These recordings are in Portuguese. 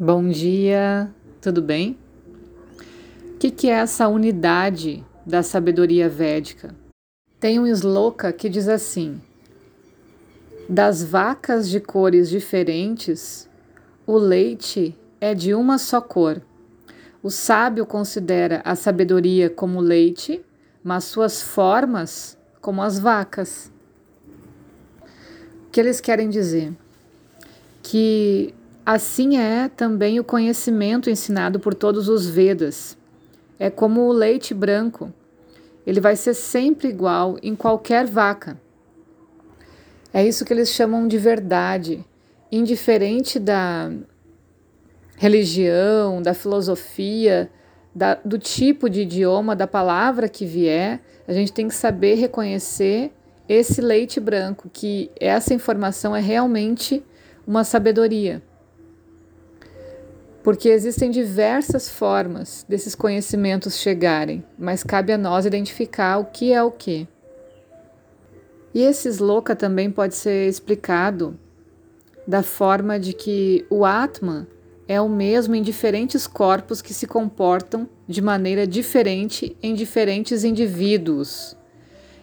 Bom dia, tudo bem? O que, que é essa unidade da sabedoria védica? Tem um sloka que diz assim: Das vacas de cores diferentes, o leite é de uma só cor. O sábio considera a sabedoria como leite, mas suas formas como as vacas. O que eles querem dizer? Que Assim é também o conhecimento ensinado por todos os Vedas. É como o leite branco. Ele vai ser sempre igual em qualquer vaca. É isso que eles chamam de verdade, indiferente da religião, da filosofia, da, do tipo de idioma, da palavra que vier, a gente tem que saber reconhecer esse leite branco, que essa informação é realmente uma sabedoria porque existem diversas formas desses conhecimentos chegarem, mas cabe a nós identificar o que é o que. E esse sloka também pode ser explicado da forma de que o Atman é o mesmo em diferentes corpos que se comportam de maneira diferente em diferentes indivíduos.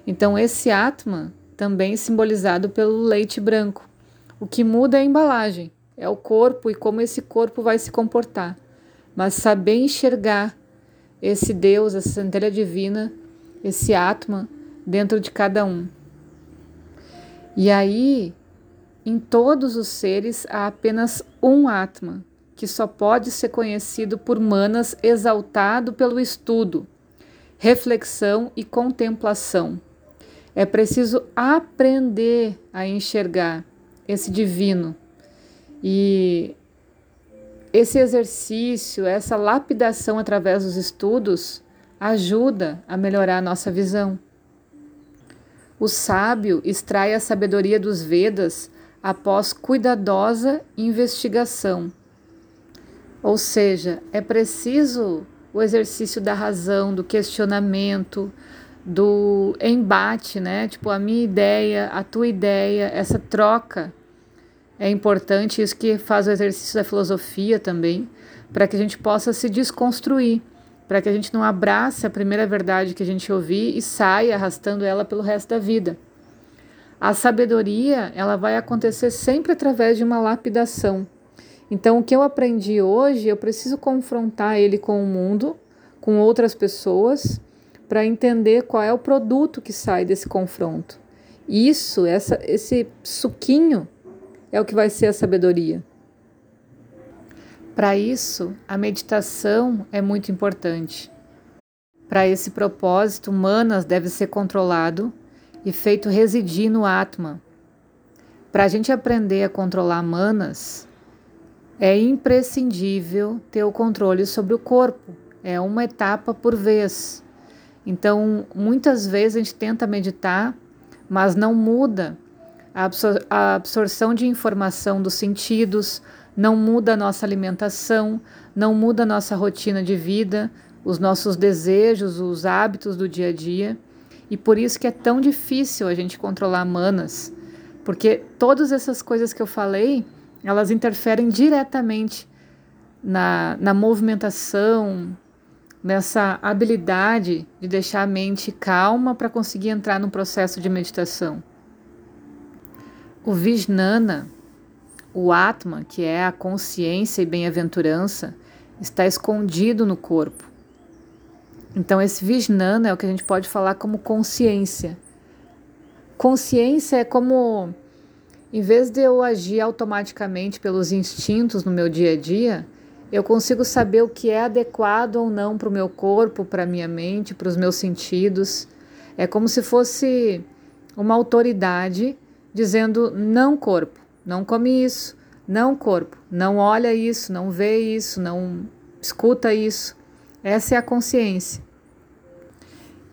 Então, esse Atman também simbolizado pelo leite branco. O que muda é a embalagem é o corpo e como esse corpo vai se comportar. Mas saber enxergar esse Deus, essa centelha divina, esse Atman dentro de cada um. E aí, em todos os seres há apenas um Atman, que só pode ser conhecido por manas exaltado pelo estudo, reflexão e contemplação. É preciso aprender a enxergar esse divino e esse exercício, essa lapidação através dos estudos, ajuda a melhorar a nossa visão. O sábio extrai a sabedoria dos Vedas após cuidadosa investigação. Ou seja, é preciso o exercício da razão, do questionamento, do embate, né? Tipo, a minha ideia, a tua ideia, essa troca é importante isso que faz o exercício da filosofia também, para que a gente possa se desconstruir, para que a gente não abrace a primeira verdade que a gente ouvir e saia arrastando ela pelo resto da vida. A sabedoria, ela vai acontecer sempre através de uma lapidação. Então, o que eu aprendi hoje, eu preciso confrontar ele com o mundo, com outras pessoas, para entender qual é o produto que sai desse confronto. Isso, essa, esse suquinho é o que vai ser a sabedoria. Para isso, a meditação é muito importante. Para esse propósito, Manas deve ser controlado e feito residir no Atman. Para a gente aprender a controlar Manas, é imprescindível ter o controle sobre o corpo. É uma etapa por vez. Então, muitas vezes a gente tenta meditar, mas não muda a, absor a absorção de informação dos sentidos não muda a nossa alimentação, não muda a nossa rotina de vida, os nossos desejos, os hábitos do dia a dia. E por isso que é tão difícil a gente controlar manas, porque todas essas coisas que eu falei, elas interferem diretamente na, na movimentação, nessa habilidade de deixar a mente calma para conseguir entrar no processo de meditação. O Vijnana, o Atma, que é a consciência e bem-aventurança, está escondido no corpo. Então, esse Vijnana é o que a gente pode falar como consciência. Consciência é como, em vez de eu agir automaticamente pelos instintos no meu dia a dia, eu consigo saber o que é adequado ou não para o meu corpo, para a minha mente, para os meus sentidos. É como se fosse uma autoridade dizendo: não, corpo, não come isso, não, corpo, não olha isso, não vê isso, não escuta isso. Essa é a consciência.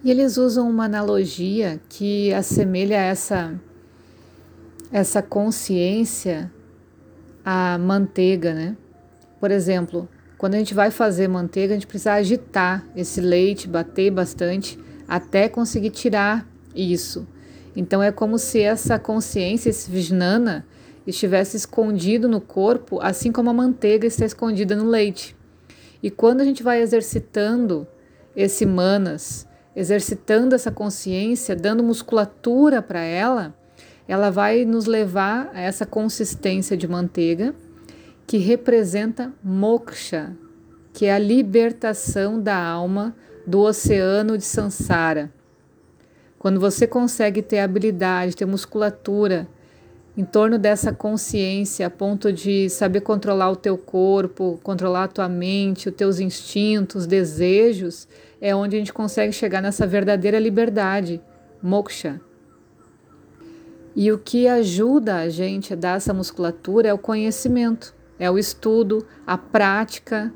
E eles usam uma analogia que assemelha essa, essa consciência à manteiga, né? Por exemplo, quando a gente vai fazer manteiga, a gente precisa agitar esse leite, bater bastante até conseguir tirar isso. Então é como se essa consciência, esse Vijnana, estivesse escondido no corpo, assim como a manteiga está escondida no leite. E quando a gente vai exercitando esse manas, exercitando essa consciência, dando musculatura para ela, ela vai nos levar a essa consistência de manteiga que representa moksha, que é a libertação da alma do oceano de Sansara. Quando você consegue ter habilidade, ter musculatura em torno dessa consciência, a ponto de saber controlar o teu corpo, controlar a tua mente, os teus instintos, desejos, é onde a gente consegue chegar nessa verdadeira liberdade, moksha. E o que ajuda a gente a dar essa musculatura é o conhecimento, é o estudo, a prática,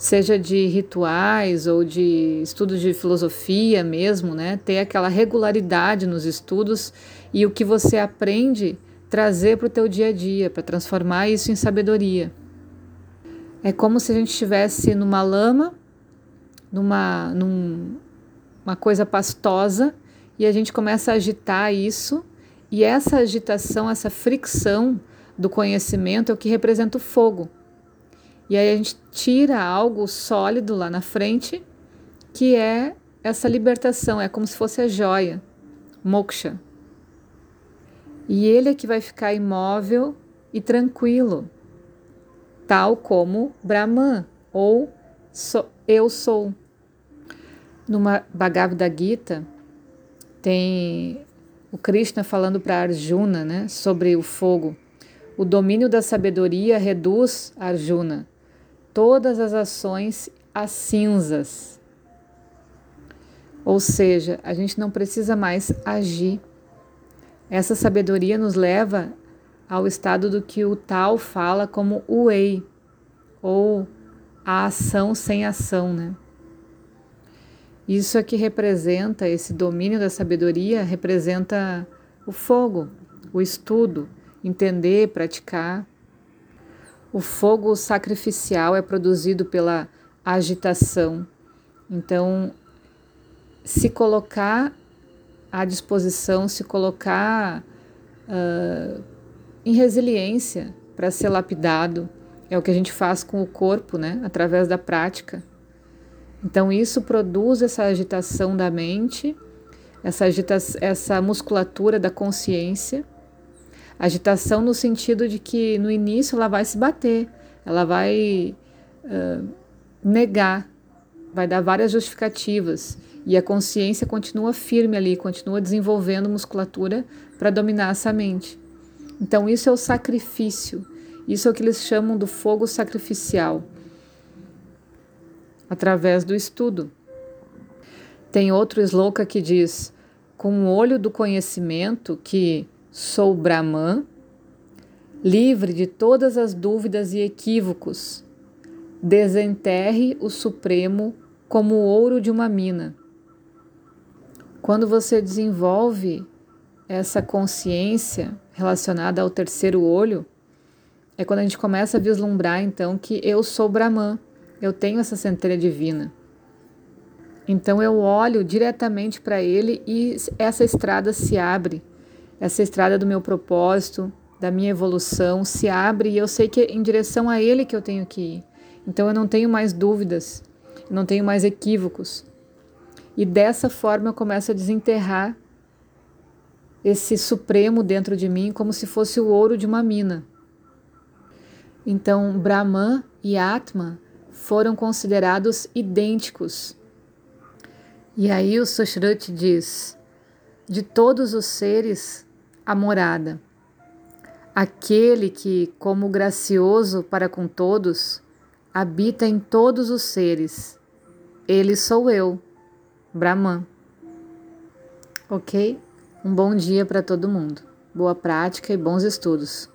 seja de rituais ou de estudos de filosofia mesmo, né? Ter aquela regularidade nos estudos e o que você aprende trazer para o teu dia a dia, para transformar isso em sabedoria. É como se a gente estivesse numa lama, numa, num, uma coisa pastosa e a gente começa a agitar isso e essa agitação, essa fricção do conhecimento é o que representa o fogo. E aí a gente tira algo sólido lá na frente, que é essa libertação, é como se fosse a joia, moksha. E ele é que vai ficar imóvel e tranquilo, tal como Brahman, ou so, eu sou. Numa Bhagavad Gita, tem o Krishna falando para Arjuna né, sobre o fogo. O domínio da sabedoria reduz Arjuna todas as ações às cinzas. Ou seja, a gente não precisa mais agir. Essa sabedoria nos leva ao estado do que o tal fala como o ou a ação sem ação, né? Isso aqui representa, esse domínio da sabedoria representa o fogo, o estudo, entender, praticar. O fogo sacrificial é produzido pela agitação. Então, se colocar à disposição, se colocar uh, em resiliência para ser lapidado, é o que a gente faz com o corpo, né? Através da prática. Então, isso produz essa agitação da mente, essa, agita essa musculatura da consciência Agitação no sentido de que no início ela vai se bater, ela vai uh, negar, vai dar várias justificativas e a consciência continua firme ali, continua desenvolvendo musculatura para dominar essa mente. Então, isso é o sacrifício, isso é o que eles chamam do fogo sacrificial, através do estudo. Tem outro sloka que diz: com o olho do conhecimento que Sou Brahman, livre de todas as dúvidas e equívocos. Desenterre o Supremo como o ouro de uma mina. Quando você desenvolve essa consciência relacionada ao terceiro olho, é quando a gente começa a vislumbrar então que eu sou Brahman, eu tenho essa centelha divina. Então eu olho diretamente para ele e essa estrada se abre essa estrada do meu propósito, da minha evolução se abre e eu sei que é em direção a Ele que eu tenho que ir. Então eu não tenho mais dúvidas, não tenho mais equívocos. E dessa forma eu começo a desenterrar esse supremo dentro de mim como se fosse o ouro de uma mina. Então Brahman e Atma foram considerados idênticos. E aí o Sushruti diz: de todos os seres, a morada. Aquele que, como gracioso para com todos, habita em todos os seres. Ele sou eu, Brahman. Ok? Um bom dia para todo mundo. Boa prática e bons estudos.